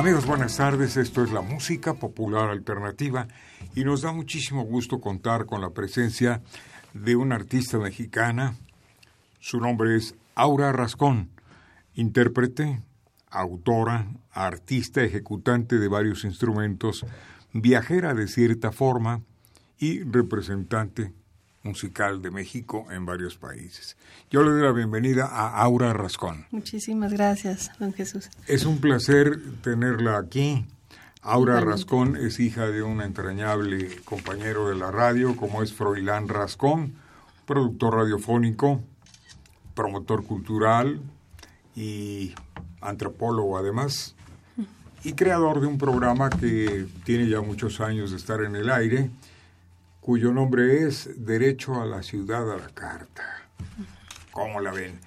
Amigos, buenas tardes. Esto es la música popular alternativa y nos da muchísimo gusto contar con la presencia de una artista mexicana. Su nombre es Aura Rascón, intérprete, autora, artista, ejecutante de varios instrumentos, viajera de cierta forma y representante musical de México en varios países. Yo le doy la bienvenida a Aura Rascón. Muchísimas gracias, don Jesús. Es un placer tenerla aquí. Aura Rascón es hija de un entrañable compañero de la radio, como es Froilán Rascón, productor radiofónico, promotor cultural y antropólogo además, y creador de un programa que tiene ya muchos años de estar en el aire, cuyo nombre es Derecho a la Ciudad a la Carta. ¿Cómo la ven?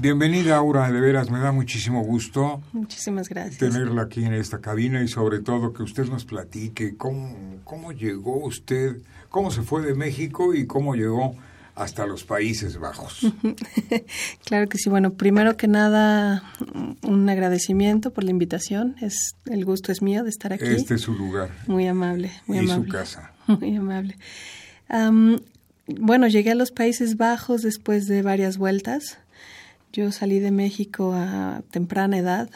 Bienvenida, Aura, de veras, me da muchísimo gusto. Muchísimas gracias. Tenerla aquí en esta cabina y sobre todo que usted nos platique cómo, cómo llegó usted, cómo se fue de México y cómo llegó hasta los Países Bajos. claro que sí. Bueno, primero que nada, un agradecimiento por la invitación. Es el gusto es mío de estar aquí. Este es su lugar. Muy amable, muy y amable. su casa. Muy amable. bueno, llegué a los Países Bajos después de varias vueltas. Yo salí de México a temprana edad.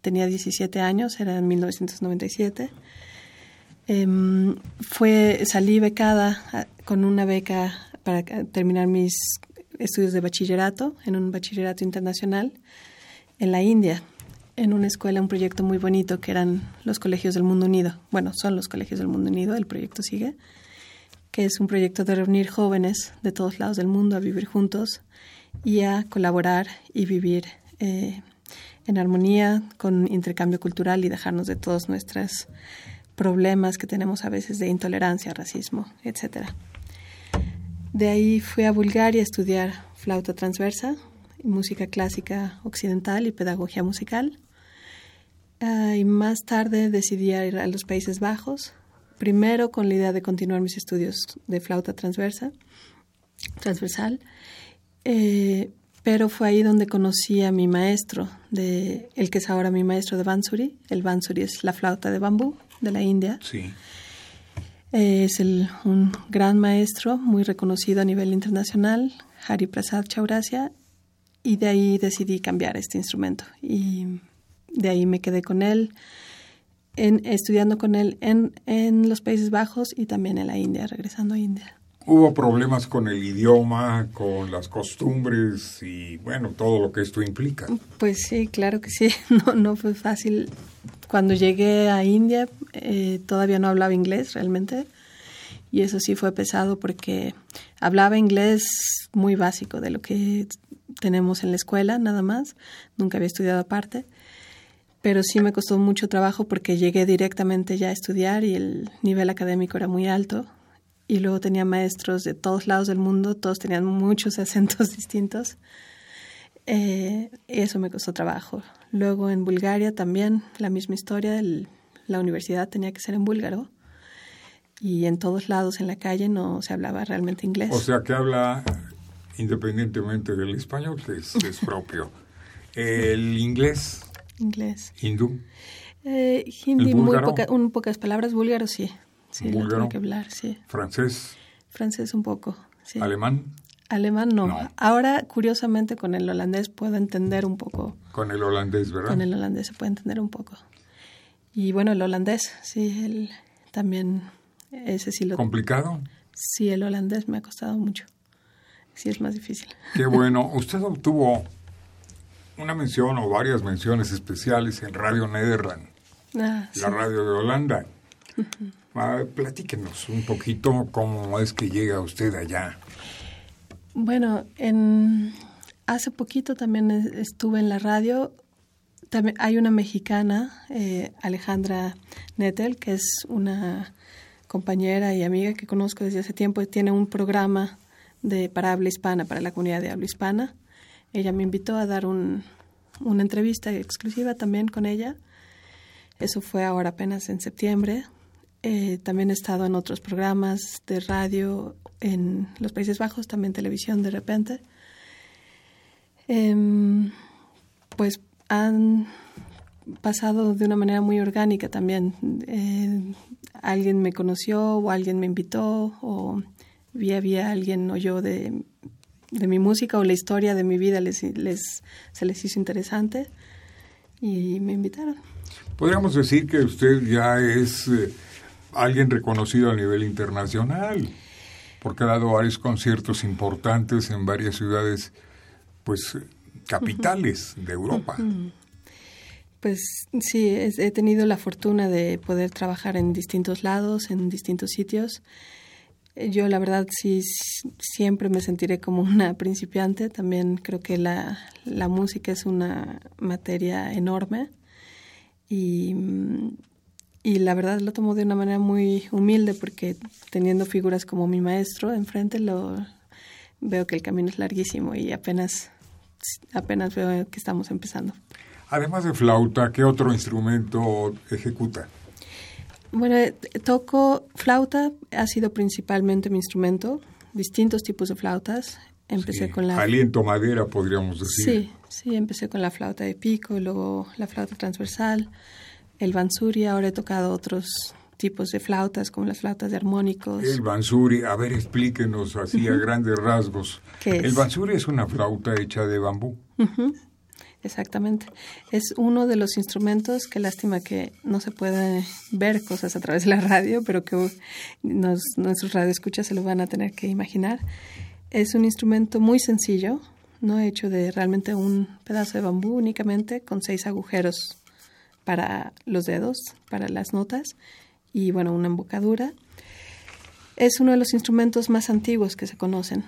tenía 17 años, era en 1997. Em, fue, salí becada con una beca para terminar mis estudios de bachillerato en un bachillerato internacional en la India, en una escuela, un proyecto muy bonito que eran los colegios del mundo unido. Bueno, son los colegios del mundo unido, el proyecto sigue, que es un proyecto de reunir jóvenes de todos lados del mundo a vivir juntos y a colaborar y vivir eh, en armonía con intercambio cultural y dejarnos de todos nuestros problemas que tenemos a veces de intolerancia, racismo, etcétera. De ahí fui a Bulgaria a estudiar flauta transversa, música clásica occidental y pedagogía musical. Uh, y más tarde decidí ir a los Países Bajos, primero con la idea de continuar mis estudios de flauta transversa, transversal, eh, pero fue ahí donde conocí a mi maestro, de, el que es ahora mi maestro de Bansuri. El Bansuri es la flauta de bambú de la India. Sí. Eh, es el, un gran maestro, muy reconocido a nivel internacional, Hari Prasad Chaurasia, y de ahí decidí cambiar este instrumento. Y de ahí me quedé con él, en, estudiando con él en, en los Países Bajos y también en la India, regresando a India. ¿Hubo problemas con el idioma, con las costumbres y, bueno, todo lo que esto implica? Pues sí, claro que sí. No, no fue fácil. Cuando llegué a India eh, todavía no hablaba inglés realmente y eso sí fue pesado porque hablaba inglés muy básico de lo que tenemos en la escuela nada más. Nunca había estudiado aparte pero sí me costó mucho trabajo porque llegué directamente ya a estudiar y el nivel académico era muy alto. Y luego tenía maestros de todos lados del mundo, todos tenían muchos acentos distintos. Eh, eso me costó trabajo. Luego en Bulgaria también la misma historia, el, la universidad tenía que ser en búlgaro y en todos lados en la calle no se hablaba realmente inglés. O sea que habla independientemente del español, que es, es propio. El inglés. Inglés. Hindú. Eh, hindi, muy poca, un, pocas palabras. Búlgaro, sí. Sí, ¿Búlgaro? lo que hablar, sí. Francés. Francés un poco, sí. Alemán. Alemán no. No. Ahora, curiosamente, con el holandés puedo entender un poco. Con el holandés, ¿verdad? Con el holandés se puede entender un poco. Y bueno, el holandés, sí, el, también ese sí lo... ¿Complicado? Sí, el holandés me ha costado mucho. Sí, es más difícil. Qué bueno. Usted obtuvo una mención o varias menciones especiales en Radio Nederland. ah, la radio de Holanda. Ah, platíquenos un poquito cómo es que llega usted allá. Bueno, en, hace poquito también estuve en la radio. También hay una mexicana, eh, Alejandra Nettel, que es una compañera y amiga que conozco desde hace tiempo. Tiene un programa de para habla hispana, para la comunidad de habla hispana. Ella me invitó a dar un, una entrevista exclusiva también con ella. Eso fue ahora apenas en septiembre. Eh, también he estado en otros programas de radio en los Países Bajos, también televisión de repente. Em, pues han pasado de una manera muy orgánica también. Eh, alguien me conoció o alguien me invitó o vi había alguien oyó de, de mi música o la historia de mi vida les, les, se les hizo interesante y me invitaron. Podríamos decir que usted ya es eh, alguien reconocido a nivel internacional, porque ha dado varios conciertos importantes en varias ciudades, pues, capitales de Europa. Pues sí, he tenido la fortuna de poder trabajar en distintos lados, en distintos sitios. Yo la verdad sí siempre me sentiré como una principiante. También creo que la, la música es una materia enorme y y la verdad lo tomo de una manera muy humilde porque teniendo figuras como mi maestro enfrente lo veo que el camino es larguísimo y apenas apenas veo que estamos empezando. Además de flauta, ¿qué otro instrumento ejecuta? Bueno, eh, toco flauta, ha sido principalmente mi instrumento, distintos tipos de flautas. Empecé con la aliento madera, podríamos decir. Sí, sí, empecé con la flauta de pico, luego la flauta transversal, el bansuri, ahora he tocado otros tipos de flautas, como las flautas de armónicos. El bansuri, a ver, explíquenos así a grandes rasgos. El bansuri es una flauta hecha de bambú. Exactamente. Es uno de los instrumentos, que lástima que no se puede ver cosas a través de la radio, pero que nos, nuestros radioescuchas se lo van a tener que imaginar. Es un instrumento muy sencillo, no hecho de realmente un pedazo de bambú únicamente, con seis agujeros para los dedos, para las notas, y bueno, una embocadura. Es uno de los instrumentos más antiguos que se conocen,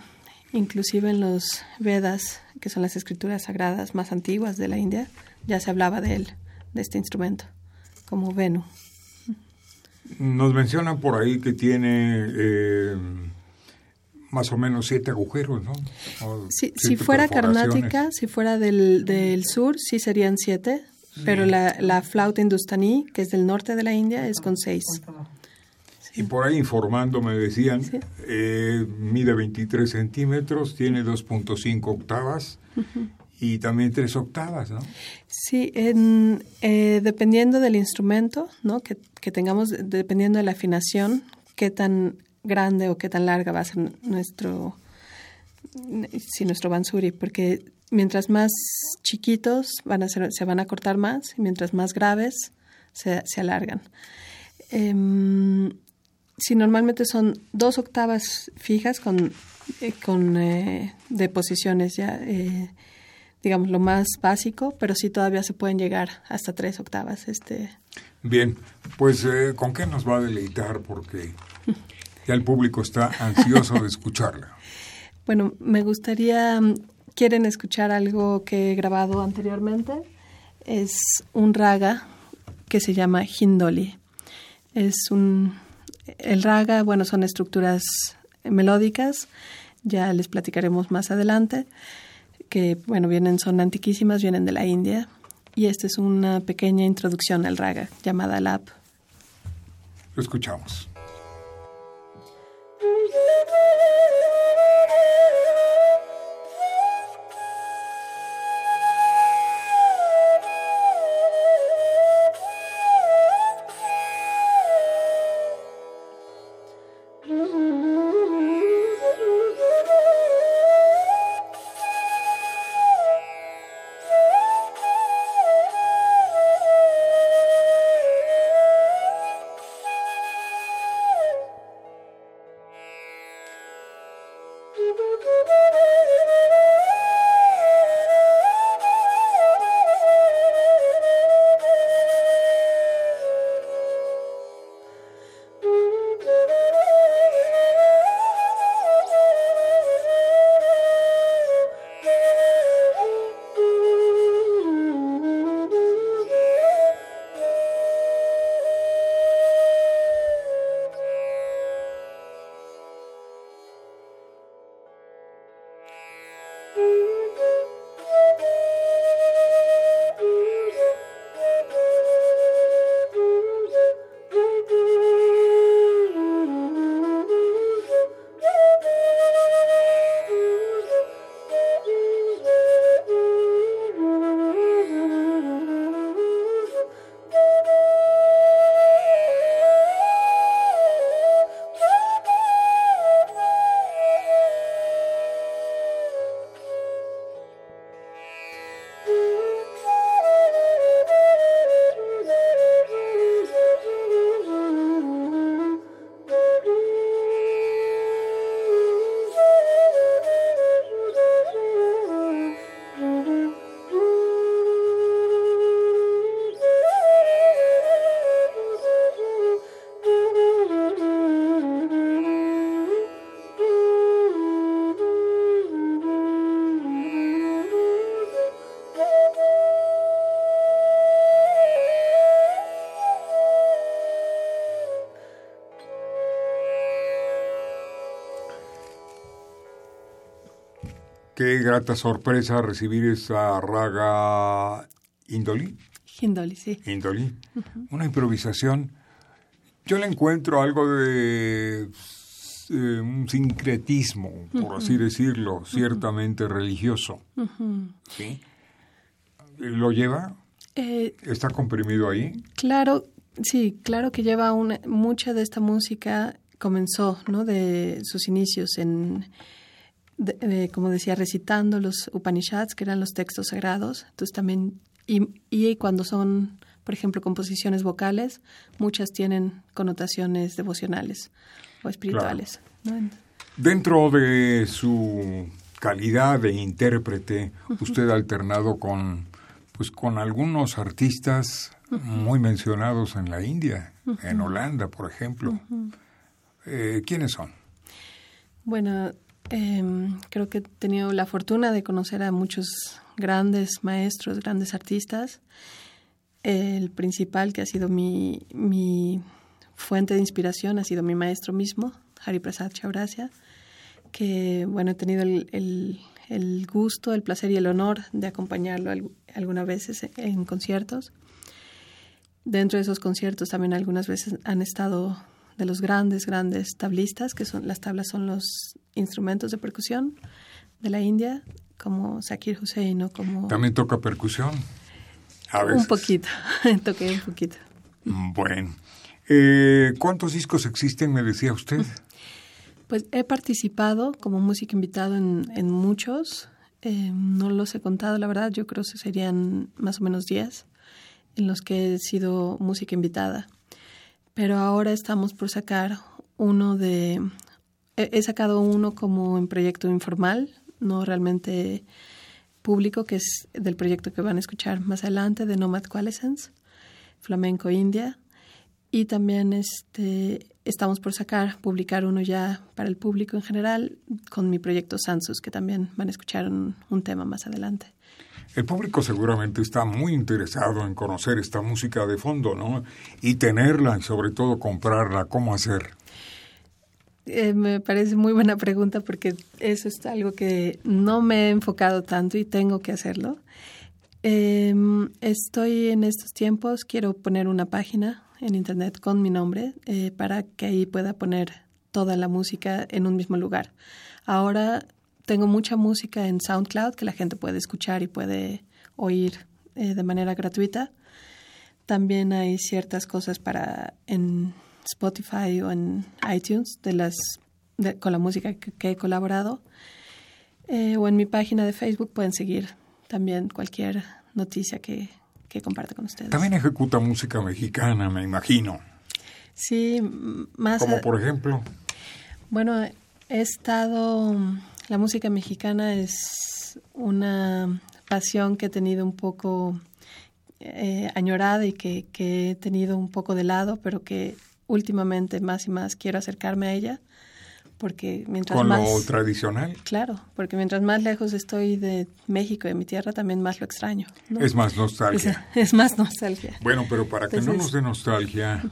inclusive en los Vedas, que son las escrituras sagradas más antiguas de la India, ya se hablaba de él, de este instrumento, como Venu. Nos mencionan por ahí que tiene eh, más o menos siete agujeros, ¿no? si fuera carnática, si fuera del, del sur, sí serían siete, pero la, la flauta hindustaní, que es del norte de la India, es con seis. Y por ahí informando me decían, eh, mide 23 centímetros, tiene 2.5 octavas y también tres octavas, ¿no? Sí, en, eh, dependiendo del instrumento, ¿no? Que, que, tengamos, dependiendo de la afinación, qué tan grande o qué tan larga va a ser nuestro, si nuestro bansuri, porque mientras más chiquitos van a ser, se van a cortar más y mientras más graves se, se alargan. Em, si normalmente son dos octavas fijas con, eh, con eh, de posiciones ya, eh, digamos, lo más básico, pero sí todavía se pueden llegar hasta tres octavas. Este. Bien, pues ¿con qué nos va a deleitar? Porque ya el público está ansioso de escucharla. Bueno, me gustaría quieren escuchar algo que he grabado anteriormente, es un raga que se llama Hindoli. Es un el raga, bueno, son estructuras melódicas, ya les platicaremos más adelante, que bueno, vienen son antiquísimas, vienen de la India y esta es una pequeña introducción al raga llamada lap. Lo escuchamos. Grata sorpresa recibir esa raga Indoli. Indoli, sí. Indoli. Una improvisación. Yo le encuentro algo de eh, un sincretismo, por así decirlo, ciertamente religioso. ¿Sí? ¿Lo lleva? Eh, ¿Está comprimido ahí? Claro, sí, claro que lleva una, mucha de esta música comenzó, ¿no? De sus inicios en, como decía, recitando los Upanishads, que eran los textos sagrados. Entonces también, y, y cuando son, por ejemplo, composiciones vocales, muchas tienen connotaciones devocionales o espirituales. Dentro de su calidad de intérprete, usted ha alternado con, pues, con algunos artistas muy mencionados en la India, en Holanda, por ejemplo. Eh, ¿Quiénes son? Bueno, em, creo que he tenido la fortuna de conocer a muchos grandes maestros, grandes artistas. El principal que ha sido mi, mi fuente de inspiración ha sido mi maestro mismo, Hari Prasad Chaurasia, que bueno, he tenido el, el, gusto, el placer y el honor de acompañarlo algunas veces en conciertos. Dentro de esos conciertos también algunas veces han estado de los grandes, grandes tablistas, que son las tablas son los instrumentos de percusión de la India, como Zakir Hussein o como... ¿También toca percusión? A veces. Un poquito, toqué un poquito. Bueno. Eh, ¿Cuántos discos existen, me decía usted? Pues he participado como músico invitado en, en muchos. Eh, no los he contado, la verdad. Yo creo que serían más o menos 10 en los que he sido música invitada. Pero ahora estamos por sacar uno de... He, sacado uno como en proyecto informal, no realmente público, que es del proyecto que van a escuchar más adelante, de Nomad Coalescence, Flamenco India. Y también este, estamos por sacar, publicar uno ya para el público en general con mi proyecto Sansus, que también van a escuchar un, tema más adelante. El público seguramente está muy interesado en conocer esta música de fondo, ¿no? Y tenerla y sobre todo comprarla. ¿Cómo hacer? Eh, me parece muy buena pregunta porque eso es algo que no me he enfocado tanto y tengo que hacerlo. Em, estoy en estos tiempos, quiero poner una página en internet con mi nombre eh, para que ahí pueda poner toda la música en un mismo lugar. Ahora tengo mucha música en SoundCloud que la gente puede escuchar y puede oír eh, de manera gratuita. También hay ciertas cosas para en Spotify o en iTunes de las con la música que, he colaborado. Eh, o en mi página de Facebook pueden seguir también cualquier noticia que, que comparte con ustedes. También ejecuta música mexicana, me imagino. Sí, más... Como por ejemplo. Bueno, he estado... La música mexicana es una pasión que he tenido un poco eh, añorada y que, que he tenido un poco de lado, pero que últimamente más y más quiero acercarme a ella porque mientras con más lo tradicional. Claro porque mientras más lejos estoy de México de mi tierra también más lo extraño es más nostalgia. Es, más nostalgia. Bueno pero para que no nos dé nostalgia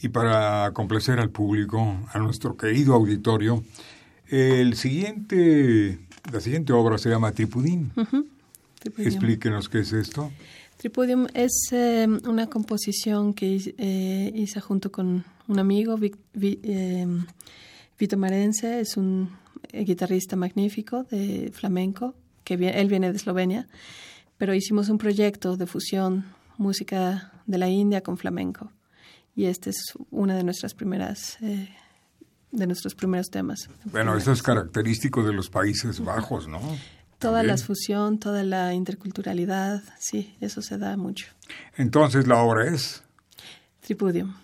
y para complacer al público a nuestro querido auditorio el siguiente la siguiente obra se llama Tripudín. Explíquenos qué es esto. Tripudium es eh, una composición que eh, hice junto con un amigo eh, Vito Marense. Es un eh, guitarrista magnífico de flamenco, que él viene de Eslovenia, pero hicimos un proyecto de fusión música de la India con flamenco. Y este es una de nuestras primeras eh, de nuestros primeros temas. Bueno, eso es característico de los Países Bajos, ¿no? Toda la fusión, toda la interculturalidad, sí, eso se da mucho. Entonces la obra es Tripudium.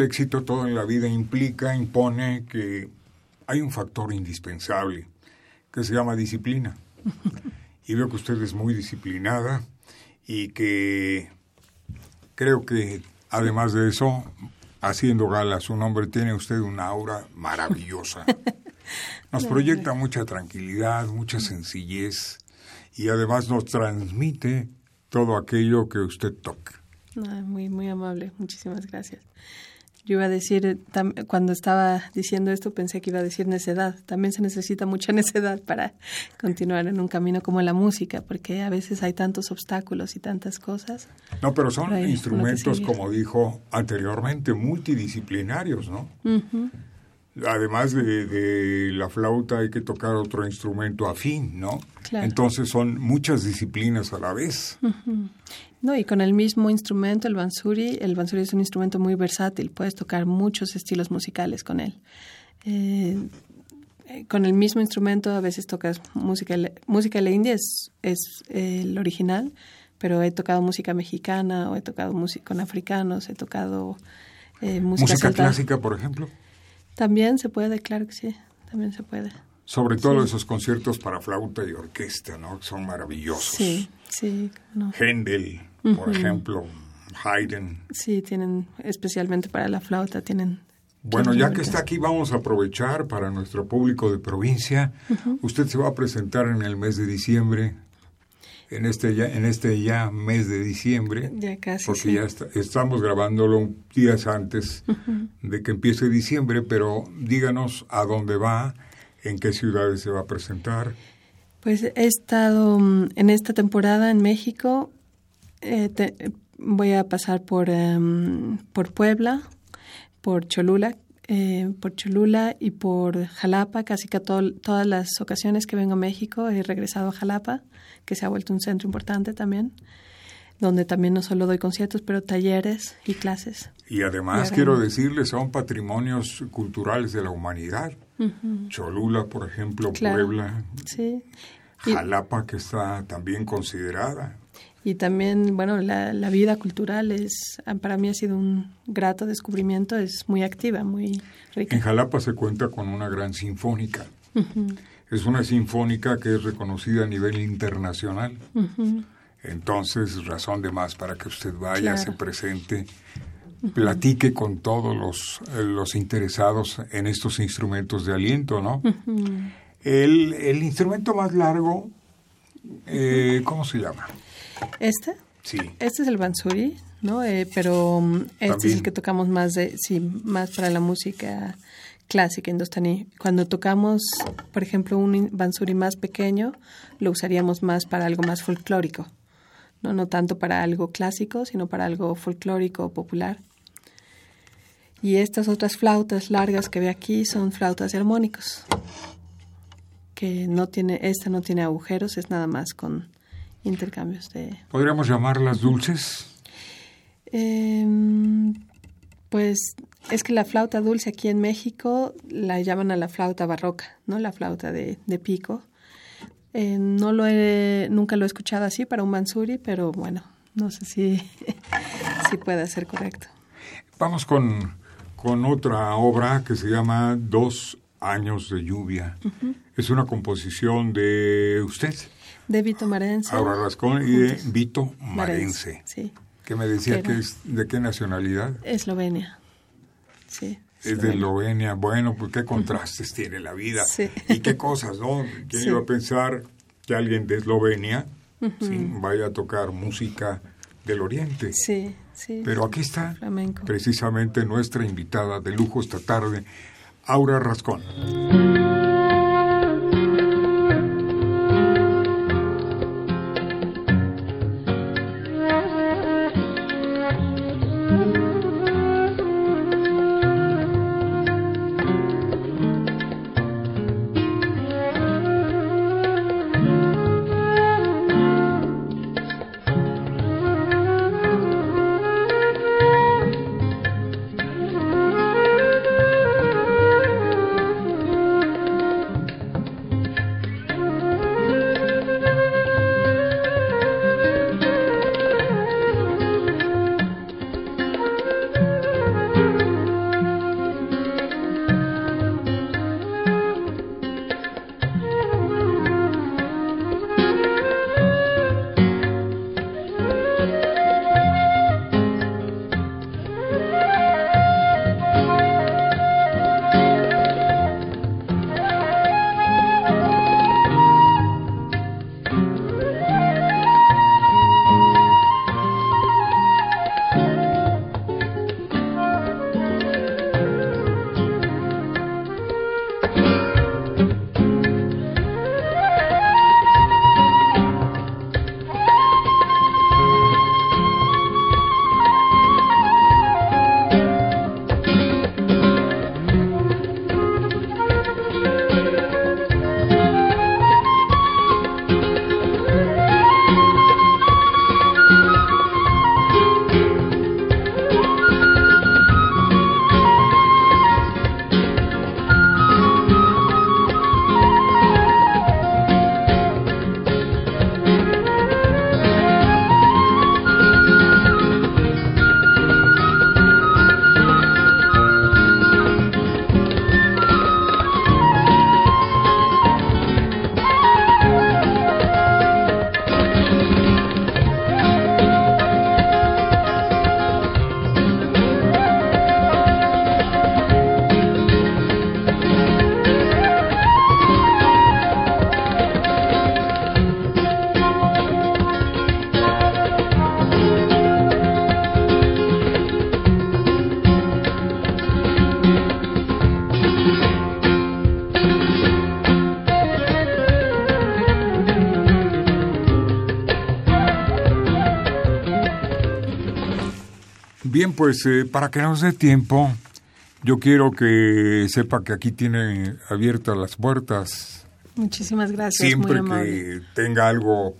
El éxito, todo en la vida implica, impone que hay un factor indispensable que se llama disciplina. Y veo que usted es muy disciplinada y que creo que además de eso, haciendo gala a su nombre, tiene usted una aura maravillosa. Nos proyecta mucha tranquilidad, mucha sencillez y además nos transmite todo aquello que usted toca. muy, muy amable, muchísimas gracias. Yo iba a decir, cuando estaba diciendo esto, pensé que iba a decir necedad. También se necesita mucha necedad para continuar en un camino como la música, porque a veces hay tantos obstáculos y tantas cosas. No, pero son instrumentos, como dijo anteriormente, multidisciplinarios, ¿no? Además de, la flauta hay que tocar otro instrumento afín, ¿no? Entonces son muchas disciplinas a la vez. No, y con el mismo instrumento, el bansuri, el bansuri es un instrumento muy versátil, puedes tocar muchos estilos musicales con él. Eh, eh, con el mismo instrumento a veces tocas música, música de la India es, es el original, pero he tocado música mexicana o he tocado música con africanos, he tocado eh, música, música clásica, por ejemplo. También se puede, claro que sí, también se puede. Sobre todo esos conciertos para flauta y orquesta, ¿no? Son maravillosos. Sí, sí. No. Händel, por ejemplo, Haydn. Sí, tienen, especialmente para la flauta, tienen... Bueno, ya que está aquí, vamos a aprovechar para nuestro público de provincia. Usted se va a presentar en el mes de diciembre en este ya, en este ya mes de diciembre. Ya casi. Porque ya estamos grabándolo días antes de que empiece diciembre, pero díganos a dónde va, en qué ciudades se va a presentar. Pues he estado mm, en esta temporada en México. Eh, voy a pasar por, em, por Puebla, por Cholula, eh, por Cholula y por Jalapa. Casi que todas las ocasiones que vengo a México he regresado a Jalapa que se ha vuelto un centro importante también, donde también no solo doy conciertos, pero talleres y clases. Y además quiero decirles, son patrimonios culturales de la humanidad. Cholula, por ejemplo, Puebla, sí. Jalapa, que está también considerada. Y también, bueno, la, la, vida cultural es, para mí ha sido un grato descubrimiento, es muy activa, muy rica. En Jalapa se cuenta con una gran sinfónica. Es una sinfónica que es reconocida a nivel internacional. Entonces, razón de más para que usted vaya, se presente, platique con todos los, eh, los interesados en estos instrumentos de aliento, ¿no? el, el, instrumento más largo, eh, ¿cómo se llama? ¿Este? Sí. Este es el bansuri, ¿no? Eh, pero mm, este es el que tocamos más de, sí, más para la música clásica indostaní. Cuando tocamos, por ejemplo, un bansuri más pequeño, lo usaríamos más para algo más folclórico. No, no tanto para algo clásico, sino para algo folclórico o popular. Y estas otras flautas largas que ve aquí son flautas de armónicos, que no tiene, esta no tiene agujeros, es nada más con intercambios de... ¿Podríamos llamarlas dulces? Eh, pues es que la flauta dulce aquí en México la llaman a la flauta barroca, ¿no? La flauta de, pico. Eh, no lo he, nunca lo he escuchado así para un mansuri, pero bueno, no sé si, si puede ser correcto. Vamos con, con otra obra que se llama Dos años de lluvia. Es una composición de usted. De Vito Marense. Aura Rascón y de Vito Marense. Sí. Que me decía que es de qué nacionalidad. Eslovenia. Sí. Es de Eslovenia. Bueno, pues qué contrastes tiene la vida. Sí. Y qué cosas, ¿no? ¿Quién iba a pensar que alguien de Eslovenia vaya a tocar música del Oriente? Sí, sí. Pero aquí está precisamente nuestra invitada de lujo esta tarde, Aura Rascón. Bien, pues eh, para que nos dé tiempo, yo quiero que sepa que aquí tiene abiertas las puertas. Muchísimas gracias. Siempre que tenga algo,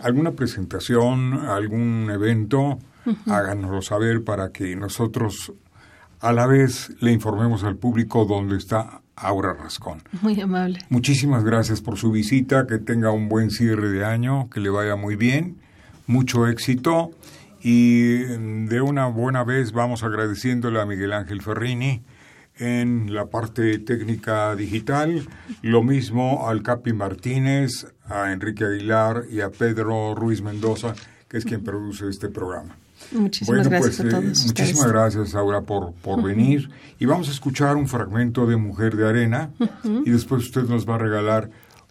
alguna presentación, algún evento, háganoslo saber para que nosotros a la vez le informemos al público dónde está Aura Rascón. Muy amable. Muchísimas gracias por su visita, que tenga un buen cierre de año, que le vaya muy bien, mucho éxito y de una buena vez vamos agradeciéndole a Miguel Ángel Ferrini en la parte técnica digital, lo mismo al Capi Martínez, a Enrique Aguilar y a Pedro Ruiz Mendoza, que es quien produce este programa. Muchísimas gracias pues, a todos. Eh, muchísimas gracias, Aura, por, por venir. Y vamos a escuchar un fragmento de Mujer de Arena y después usted nos va a regalar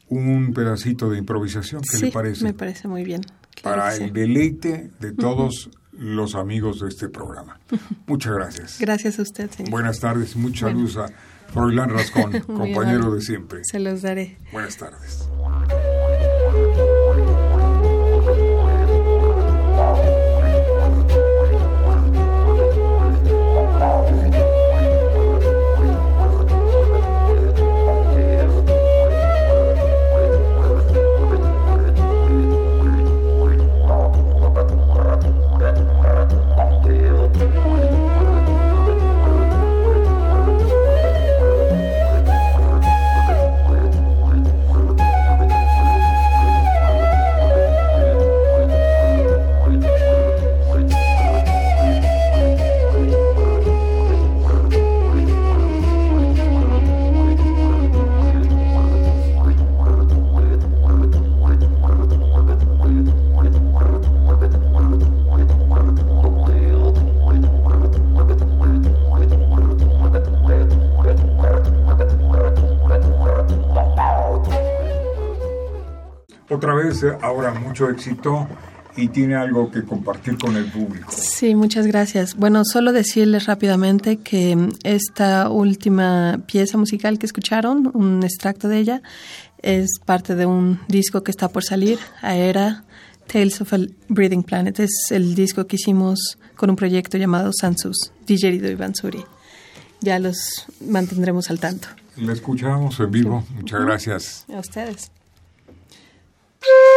un pedacito de improvisación. ¿Qué le parece? Me parece muy bien. Para el deleite de todos los amigos de este programa. Muchas gracias. Gracias a usted, señor. Buenas tardes, mucha luz a Froilán Rascón, compañero de siempre. Se los daré. Buenas tardes. Ahora mucho éxito y tiene algo que compartir con el público. Sí, muchas gracias. Bueno, solo decirles rápidamente que esta última pieza musical que escucharon, un extracto de ella, es parte de un disco que está por salir, Aera Tales of a Breathing Planet. Es el disco que hicimos con un proyecto llamado Sansus, Digerido y Bansuri. Ya los mantendremos al tanto. La escuchamos en vivo. Muchas gracias. A ustedes. Beep.